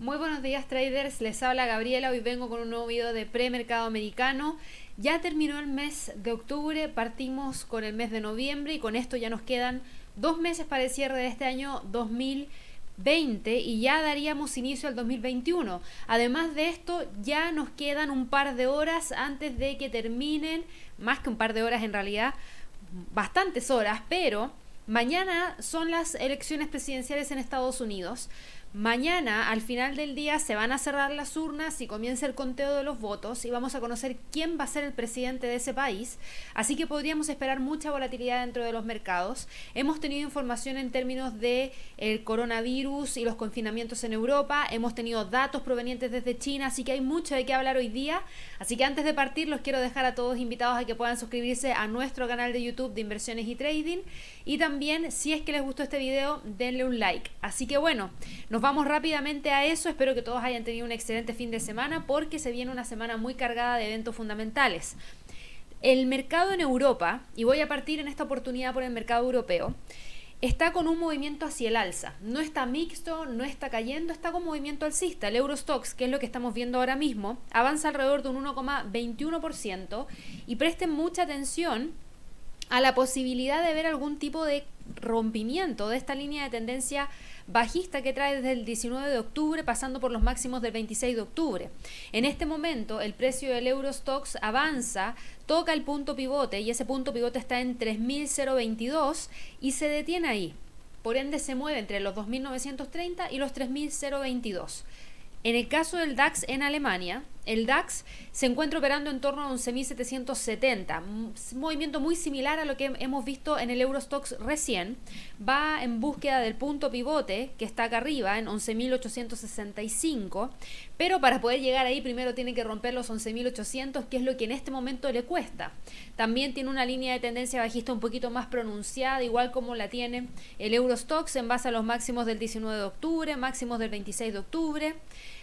Muy buenos días traders, les habla Gabriela, hoy vengo con un nuevo video de premercado americano. Ya terminó el mes de octubre, partimos con el mes de noviembre y con esto ya nos quedan dos meses para el cierre de este año 2020 y ya daríamos inicio al 2021. Además de esto, ya nos quedan un par de horas antes de que terminen, más que un par de horas en realidad, bastantes horas, pero mañana son las elecciones presidenciales en Estados Unidos. Mañana, al final del día, se van a cerrar las urnas y comienza el conteo de los votos y vamos a conocer quién va a ser el presidente de ese país. Así que podríamos esperar mucha volatilidad dentro de los mercados. Hemos tenido información en términos de el coronavirus y los confinamientos en Europa. Hemos tenido datos provenientes desde China, así que hay mucho de qué hablar hoy día. Así que antes de partir, los quiero dejar a todos invitados a que puedan suscribirse a nuestro canal de YouTube de inversiones y trading. Y también, si es que les gustó este video, denle un like. Así que bueno, nos nos vamos rápidamente a eso. Espero que todos hayan tenido un excelente fin de semana porque se viene una semana muy cargada de eventos fundamentales. El mercado en Europa, y voy a partir en esta oportunidad por el mercado europeo, está con un movimiento hacia el alza. No está mixto, no está cayendo, está con movimiento alcista. El Eurostox, que es lo que estamos viendo ahora mismo, avanza alrededor de un 1,21% y presten mucha atención a la posibilidad de ver algún tipo de rompimiento de esta línea de tendencia bajista que trae desde el 19 de octubre pasando por los máximos del 26 de octubre. En este momento el precio del Eurostox avanza, toca el punto pivote y ese punto pivote está en 3.022 y se detiene ahí. Por ende se mueve entre los 2.930 y los 3.022. En el caso del DAX en Alemania, el DAX se encuentra operando en torno a 11.770, un movimiento muy similar a lo que hemos visto en el Eurostox recién. Va en búsqueda del punto pivote que está acá arriba en 11.865, pero para poder llegar ahí primero tiene que romper los 11.800, que es lo que en este momento le cuesta. También tiene una línea de tendencia bajista un poquito más pronunciada, igual como la tiene el Eurostox en base a los máximos del 19 de octubre, máximos del 26 de octubre.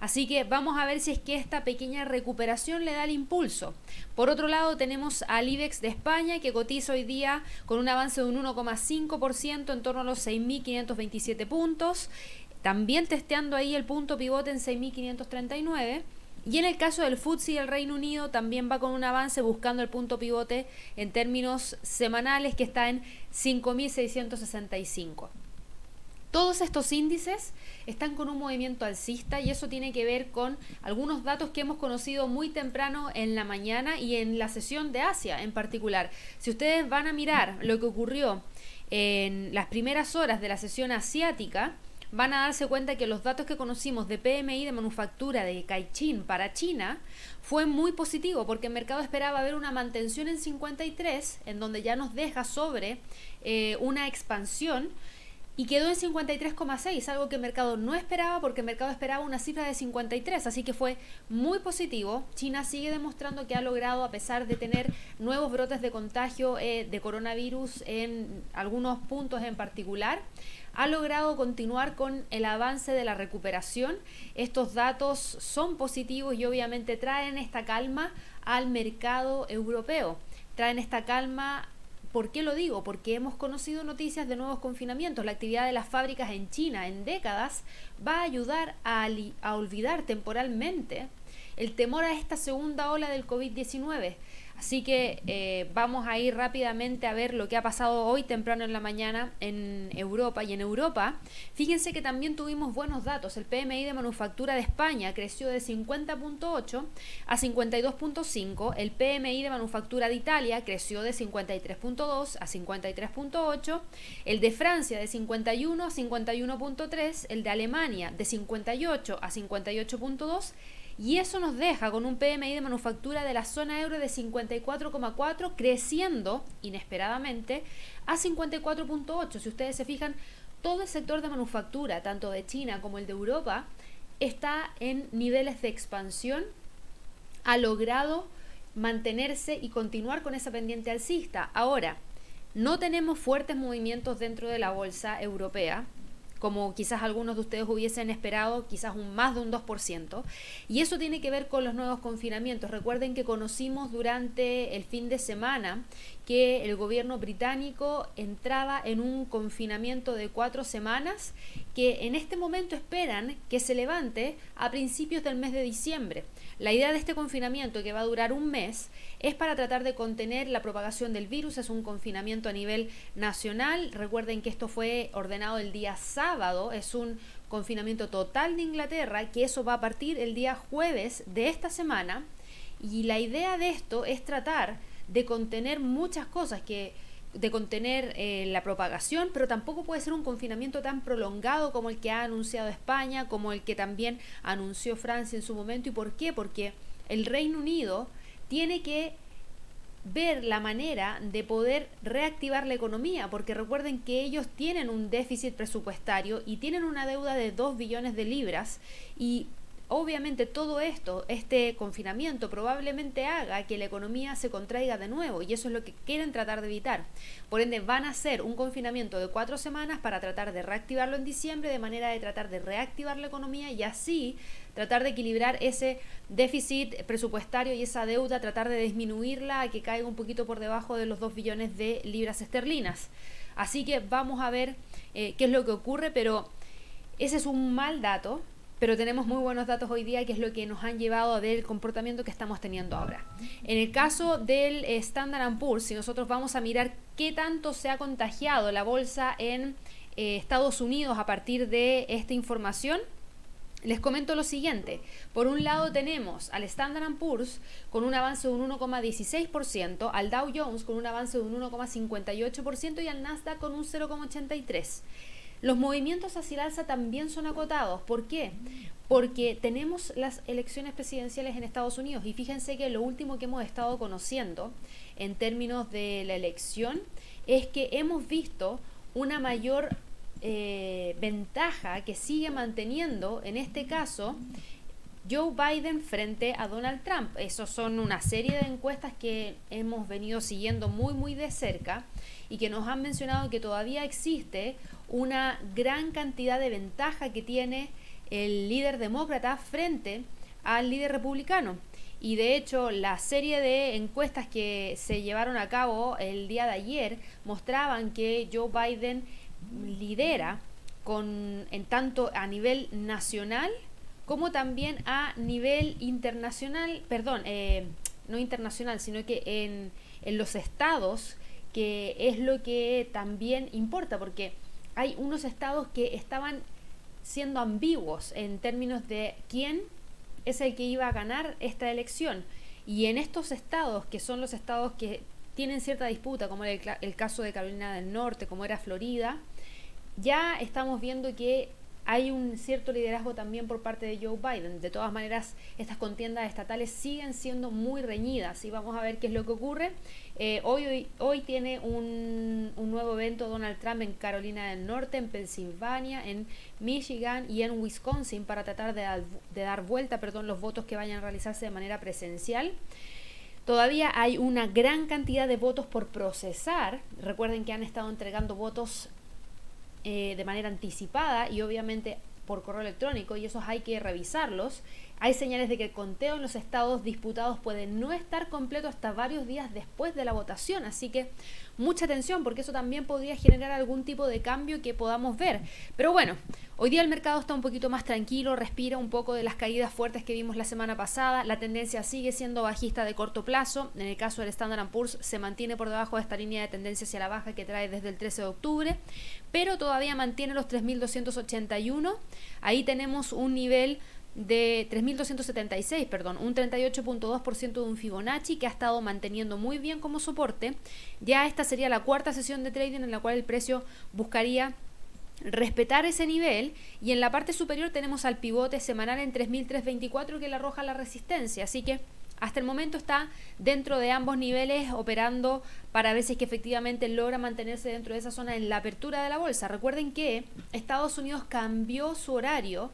Así que vamos a ver si es que esta pequeña recuperación le da el impulso. Por otro lado tenemos al IBEX de España que cotiza hoy día con un avance de un 1,5% en torno a los 6.527 puntos. También testeando ahí el punto pivote en 6.539. Y en el caso del FTSE del Reino Unido también va con un avance buscando el punto pivote en términos semanales que está en 5.665. Todos estos índices están con un movimiento alcista y eso tiene que ver con algunos datos que hemos conocido muy temprano en la mañana y en la sesión de Asia en particular. Si ustedes van a mirar lo que ocurrió en las primeras horas de la sesión asiática, van a darse cuenta que los datos que conocimos de PMI de manufactura de Caixin para China fue muy positivo porque el mercado esperaba ver una mantención en 53, en donde ya nos deja sobre eh, una expansión y quedó en 53,6, algo que el mercado no esperaba porque el mercado esperaba una cifra de 53, así que fue muy positivo. China sigue demostrando que ha logrado, a pesar de tener nuevos brotes de contagio eh, de coronavirus en algunos puntos en particular, ha logrado continuar con el avance de la recuperación. Estos datos son positivos y obviamente traen esta calma al mercado europeo, traen esta calma ¿Por qué lo digo? Porque hemos conocido noticias de nuevos confinamientos. La actividad de las fábricas en China en décadas va a ayudar a, a olvidar temporalmente el temor a esta segunda ola del COVID-19. Así que eh, vamos a ir rápidamente a ver lo que ha pasado hoy temprano en la mañana en Europa. Y en Europa, fíjense que también tuvimos buenos datos. El PMI de manufactura de España creció de 50.8 a 52.5. El PMI de manufactura de Italia creció de 53.2 a 53.8. El de Francia de 51 a 51.3. El de Alemania de 58 a 58.2 y eso nos deja con un PMI de manufactura de la zona euro de 54,4 creciendo inesperadamente a 54,8. Si ustedes se fijan, todo el sector de manufactura, tanto de China como el de Europa, está en niveles de expansión, ha logrado mantenerse y continuar con esa pendiente alcista. Ahora, no tenemos fuertes movimientos dentro de la bolsa europea, como quizás algunos de ustedes hubiesen esperado, quizás un más de un 2%. Y eso tiene que ver con los nuevos confinamientos. Recuerden que conocimos durante el fin de semana que el gobierno británico entraba en un confinamiento de cuatro semanas que en este momento esperan que se levante a principios del mes de diciembre. La idea de este confinamiento, que va a durar un mes, es para tratar de contener la propagación del virus. Es un confinamiento a nivel nacional. Recuerden que esto fue ordenado el día sábado. Es un confinamiento total de Inglaterra, que eso va a partir el día jueves de esta semana. Y la idea de esto es tratar de contener muchas cosas que de contener eh, la propagación, pero tampoco puede ser un confinamiento tan prolongado como el que ha anunciado España, como el que también anunció Francia en su momento. ¿Y por qué? Porque el Reino Unido tiene que ver la manera de poder reactivar la economía, porque recuerden que ellos tienen un déficit presupuestario y tienen una deuda de 2 billones de libras y Obviamente todo esto, este confinamiento probablemente haga que la economía se contraiga de nuevo y eso es lo que quieren tratar de evitar. Por ende van a hacer un confinamiento de cuatro semanas para tratar de reactivarlo en diciembre de manera de tratar de reactivar la economía y así tratar de equilibrar ese déficit presupuestario y esa deuda, tratar de disminuirla a que caiga un poquito por debajo de los 2 billones de libras esterlinas. Así que vamos a ver eh, qué es lo que ocurre, pero ese es un mal dato pero tenemos muy buenos datos hoy día, que es lo que nos han llevado a ver el comportamiento que estamos teniendo ahora. En el caso del Standard Poor's, si nosotros vamos a mirar qué tanto se ha contagiado la bolsa en eh, Estados Unidos a partir de esta información, les comento lo siguiente. Por un lado tenemos al Standard Poor's con un avance de un 1,16%, al Dow Jones con un avance de un 1,58% y al Nasdaq con un 0,83%. Los movimientos hacia el alza también son acotados. ¿Por qué? Porque tenemos las elecciones presidenciales en Estados Unidos y fíjense que lo último que hemos estado conociendo en términos de la elección es que hemos visto una mayor eh, ventaja que sigue manteniendo, en este caso, Joe Biden frente a Donald Trump. Esos son una serie de encuestas que hemos venido siguiendo muy, muy de cerca y que nos han mencionado que todavía existe una gran cantidad de ventaja que tiene el líder demócrata frente al líder republicano. Y de hecho, la serie de encuestas que se llevaron a cabo el día de ayer mostraban que Joe Biden lidera con en tanto a nivel nacional como también a nivel internacional, perdón, eh, no internacional, sino que en, en los estados, que es lo que también importa, porque hay unos estados que estaban siendo ambiguos en términos de quién es el que iba a ganar esta elección. Y en estos estados, que son los estados que tienen cierta disputa, como el, el caso de Carolina del Norte, como era Florida, ya estamos viendo que hay un cierto liderazgo también por parte de Joe Biden. De todas maneras, estas contiendas estatales siguen siendo muy reñidas y vamos a ver qué es lo que ocurre. Eh, hoy, tiene un, nuevo evento Donald Trump en Carolina del Norte, en Pensilvania, en Michigan y en Wisconsin para tratar de, de dar vuelta perdón, los votos que vayan a realizarse de manera presencial. Todavía hay una gran cantidad de votos por procesar. Recuerden que han estado entregando votos eh, de manera anticipada y obviamente por correo electrónico y esos hay que revisarlos. Hay señales de que el conteo en los estados disputados puede no estar completo hasta varios días después de la votación, así que mucha atención porque eso también podría generar algún tipo de cambio que podamos ver. Pero bueno, hoy día el mercado está un poquito más tranquilo, respira un poco de las caídas fuertes que vimos la semana pasada, la tendencia sigue siendo bajista de corto plazo, en el caso del Standard Poor's se mantiene por debajo de esta línea de tendencia hacia la baja que trae desde el 13 de octubre, pero todavía mantiene los 3.281, ahí tenemos un nivel de 3.276, perdón, un 38.2% de un Fibonacci que ha estado manteniendo muy bien como soporte. Ya esta sería la cuarta sesión de trading en la cual el precio buscaría respetar ese nivel y en la parte superior tenemos al pivote semanal en 3.324 que le arroja la resistencia, así que hasta el momento está dentro de ambos niveles operando para ver si es que efectivamente logra mantenerse dentro de esa zona en la apertura de la bolsa. Recuerden que Estados Unidos cambió su horario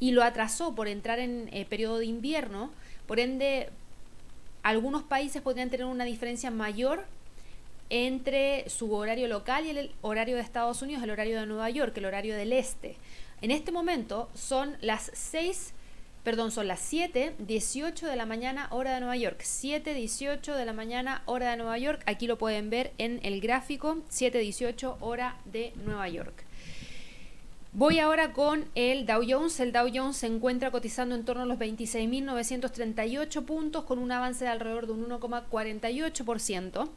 y lo atrasó por entrar en eh, periodo de invierno, por ende algunos países podrían tener una diferencia mayor entre su horario local y el horario de Estados Unidos, el horario de Nueva York, el horario del este. En este momento son las 6 perdón, son las 7, 18 de la mañana hora de Nueva York. 7, 18 de la mañana hora de Nueva York. Aquí lo pueden ver en el gráfico. 7, 18 hora de Nueva York. Voy ahora con el Dow Jones. El Dow Jones se encuentra cotizando en torno a los 26.938 puntos con un avance de alrededor de un 1,48%.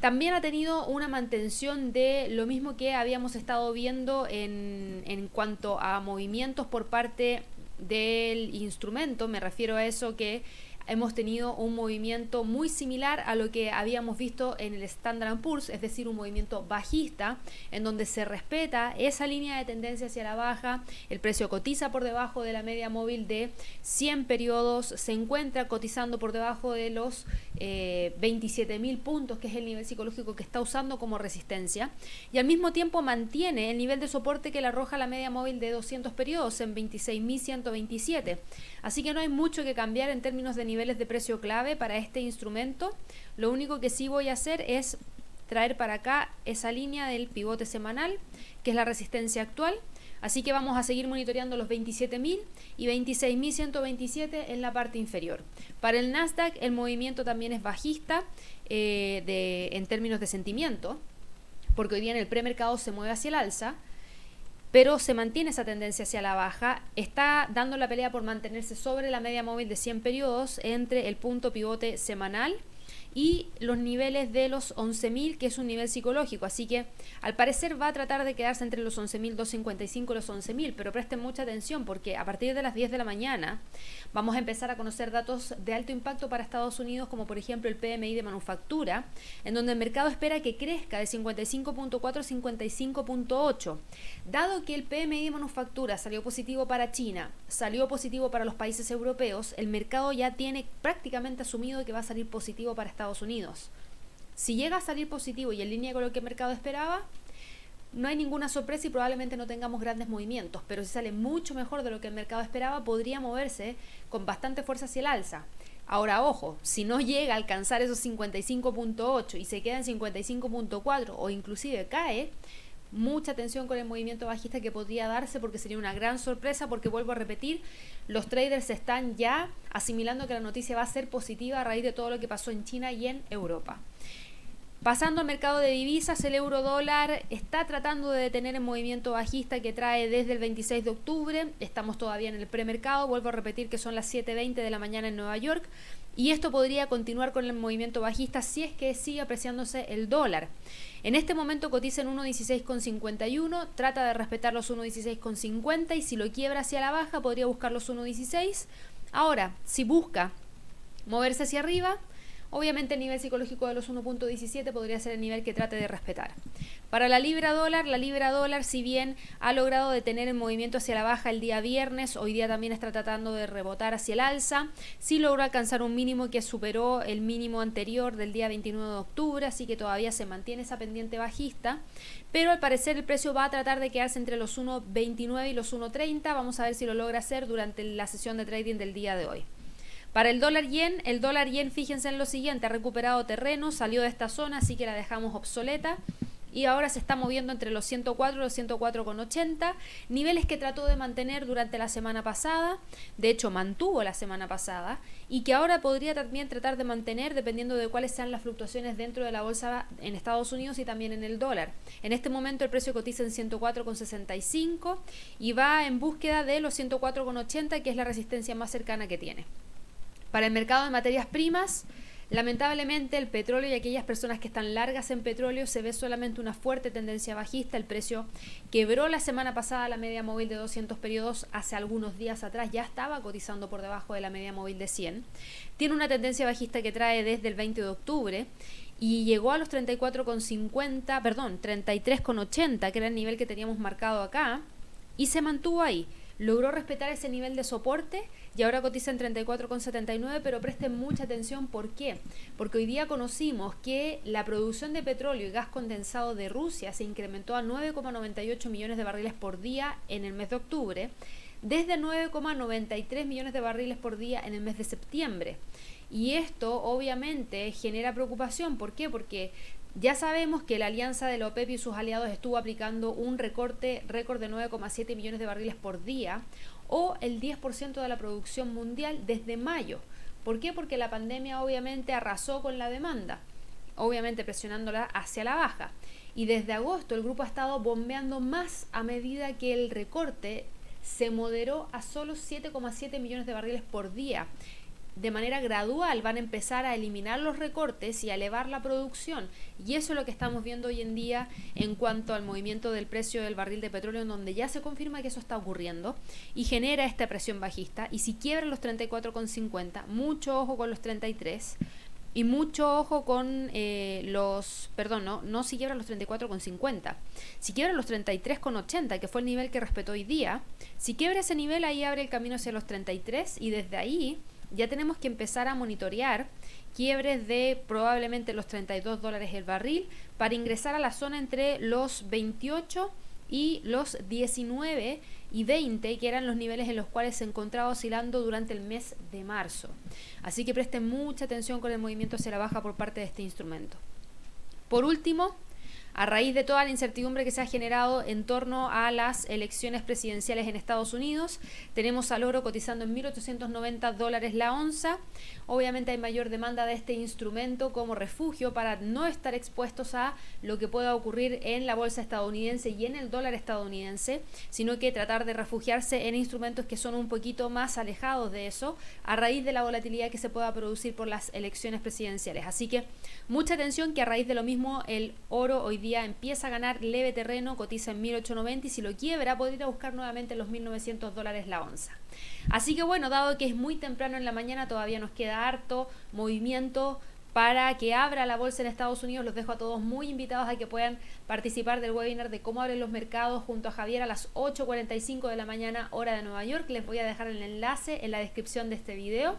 También ha tenido una mantención de lo mismo que habíamos estado viendo en, en cuanto a movimientos por parte del instrumento. Me refiero a eso que hemos tenido un movimiento muy similar a lo que habíamos visto en el Standard Poor's, es decir, un movimiento bajista en donde se respeta esa línea de tendencia hacia la baja, el precio cotiza por debajo de la media móvil de 100 periodos, se encuentra cotizando por debajo de los eh, 27.000 puntos, que es el nivel psicológico que está usando como resistencia, y al mismo tiempo mantiene el nivel de soporte que le arroja la media móvil de 200 periodos en 26.127. Así que no hay mucho que cambiar en términos de niveles de precio clave para este instrumento. Lo único que sí voy a hacer es traer para acá esa línea del pivote semanal, que es la resistencia actual. Así que vamos a seguir monitoreando los 27.000 y 26.127 en la parte inferior. Para el Nasdaq el movimiento también es bajista eh, en términos de sentimiento, porque hoy día en el premercado se mueve hacia el alza pero se mantiene esa tendencia hacia la baja, está dando la pelea por mantenerse sobre la media móvil de 100 periodos entre el punto pivote semanal y los niveles de los 11.000, que es un nivel psicológico. Así que al parecer va a tratar de quedarse entre los 11.255 y los 11.000, pero presten mucha atención porque a partir de las 10 de la mañana vamos a empezar a conocer datos de alto impacto para Estados Unidos, como por ejemplo el PMI de manufactura, en donde el mercado espera que crezca de 55.4 a 55.8. Dado que el PMI de manufactura salió positivo para China, salió positivo para los países europeos, el mercado ya tiene prácticamente asumido que va a salir positivo para Estados Estados Unidos. Si llega a salir positivo y en línea con lo que el mercado esperaba, no hay ninguna sorpresa y probablemente no tengamos grandes movimientos, pero si sale mucho mejor de lo que el mercado esperaba, podría moverse con bastante fuerza hacia el alza. Ahora, ojo, si no llega a alcanzar esos 55.8 y se queda en 55.4 o inclusive cae, mucha atención con el movimiento bajista que podría darse porque sería una gran sorpresa porque vuelvo a repetir, los traders están ya asimilando que la noticia va a ser positiva a raíz de todo lo que pasó en China y en Europa. Pasando al mercado de divisas, el euro dólar está tratando de detener el movimiento bajista que trae desde el 26 de octubre. Estamos todavía en el premercado. Vuelvo a repetir que son las 7.20 de la mañana en Nueva York. Y esto podría continuar con el movimiento bajista si es que sigue apreciándose el dólar. En este momento cotiza en 1.16,51, trata de respetar los 1.16,50 y si lo quiebra hacia la baja podría buscar los 1.16. Ahora, si busca moverse hacia arriba, Obviamente el nivel psicológico de los 1.17 podría ser el nivel que trate de respetar. Para la libra dólar, la libra dólar si bien ha logrado detener el movimiento hacia la baja el día viernes, hoy día también está tratando de rebotar hacia el alza, sí logró alcanzar un mínimo que superó el mínimo anterior del día 29 de octubre, así que todavía se mantiene esa pendiente bajista, pero al parecer el precio va a tratar de quedarse entre los 1.29 y los 1.30, vamos a ver si lo logra hacer durante la sesión de trading del día de hoy. Para el dólar yen, el dólar yen, fíjense en lo siguiente, ha recuperado terreno, salió de esta zona, así que la dejamos obsoleta y ahora se está moviendo entre los 104 y los 104,80, niveles que trató de mantener durante la semana pasada, de hecho mantuvo la semana pasada, y que ahora podría también tratar de mantener dependiendo de cuáles sean las fluctuaciones dentro de la bolsa en Estados Unidos y también en el dólar. En este momento el precio cotiza en 104,65 y va en búsqueda de los 104,80, que es la resistencia más cercana que tiene. Para el mercado de materias primas, lamentablemente el petróleo y aquellas personas que están largas en petróleo se ve solamente una fuerte tendencia bajista. El precio quebró la semana pasada la media móvil de 200 periodos hace algunos días atrás, ya estaba cotizando por debajo de la media móvil de 100. Tiene una tendencia bajista que trae desde el 20 de octubre y llegó a los 34,50, perdón, 33,80, que era el nivel que teníamos marcado acá, y se mantuvo ahí logró respetar ese nivel de soporte y ahora cotiza en 34,79, pero presten mucha atención, ¿por qué? Porque hoy día conocimos que la producción de petróleo y gas condensado de Rusia se incrementó a 9,98 millones de barriles por día en el mes de octubre, desde 9,93 millones de barriles por día en el mes de septiembre. Y esto obviamente genera preocupación, ¿por qué? Porque Ya sabemos que la alianza de la OPEP y sus aliados estuvo aplicando un recorte récord de 9,7 millones de barriles por día o el 10% de la producción mundial desde mayo. ¿Por qué? Porque la pandemia obviamente arrasó con la demanda, obviamente presionándola hacia la baja. Y desde agosto el grupo ha estado bombeando más a medida que el recorte se moderó a solo 7,7 millones de barriles por día de manera gradual van a empezar a eliminar los recortes y a elevar la producción. Y eso es lo que estamos viendo hoy en día en cuanto al movimiento del precio del barril de petróleo, en donde ya se confirma que eso está ocurriendo y genera esta presión bajista. Y si quiebran los 34,50, mucho ojo con los 33. Y mucho ojo con eh, los, perdón, no, no si quiebran los 34,50. Si quiebran los 33,80, que fue el nivel que respetó hoy día, si quiebra ese nivel, ahí abre el camino hacia los 33 y desde ahí ya tenemos que empezar a monitorear quiebres de probablemente los 32 dólares el barril para ingresar a la zona entre los 28 y los 19 y 20, que eran los niveles en los cuales se encontraba oscilando durante el mes de marzo. Así que presten mucha atención con el movimiento hacia la baja por parte de este instrumento. Por último, a raíz de toda la incertidumbre que se ha generado en torno a las elecciones presidenciales en Estados Unidos, tenemos al oro cotizando en 1.890 dólares la onza. Obviamente hay mayor demanda de este instrumento como refugio para no estar expuestos a lo que pueda ocurrir en la bolsa estadounidense y en el dólar estadounidense, sino que tratar de refugiarse en instrumentos que son un poquito más alejados de eso a raíz de la volatilidad que se pueda producir por las elecciones presidenciales. Así que mucha atención que a raíz de lo mismo el oro hoy día empieza a ganar leve terreno, cotiza en 1890 y si lo quiebra podría buscar nuevamente los 1900 dólares la onza. Así que bueno, dado que es muy temprano en la mañana, todavía nos queda harto movimiento para que abra la bolsa en Estados Unidos. Los dejo a todos muy invitados a que puedan participar del webinar de cómo abren los mercados junto a Javier a las 8.45 de la mañana hora de Nueva York. Les voy a dejar el enlace en la descripción de este video.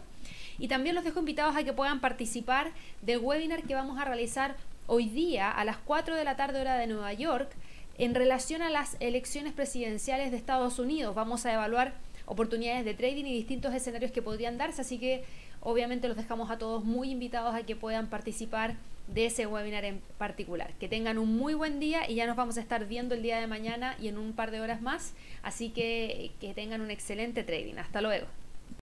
Y también los dejo invitados a que puedan participar del webinar que vamos a realizar hoy día a las 4 de la tarde hora de Nueva York en relación a las elecciones presidenciales de Estados Unidos. Vamos a evaluar oportunidades de trading y distintos escenarios que podrían darse, así que obviamente los dejamos a todos muy invitados a que puedan participar de ese webinar en particular. Que tengan un muy buen día y ya nos vamos a estar viendo el día de mañana y en un par de horas más, así que que tengan un excelente trading. Hasta luego.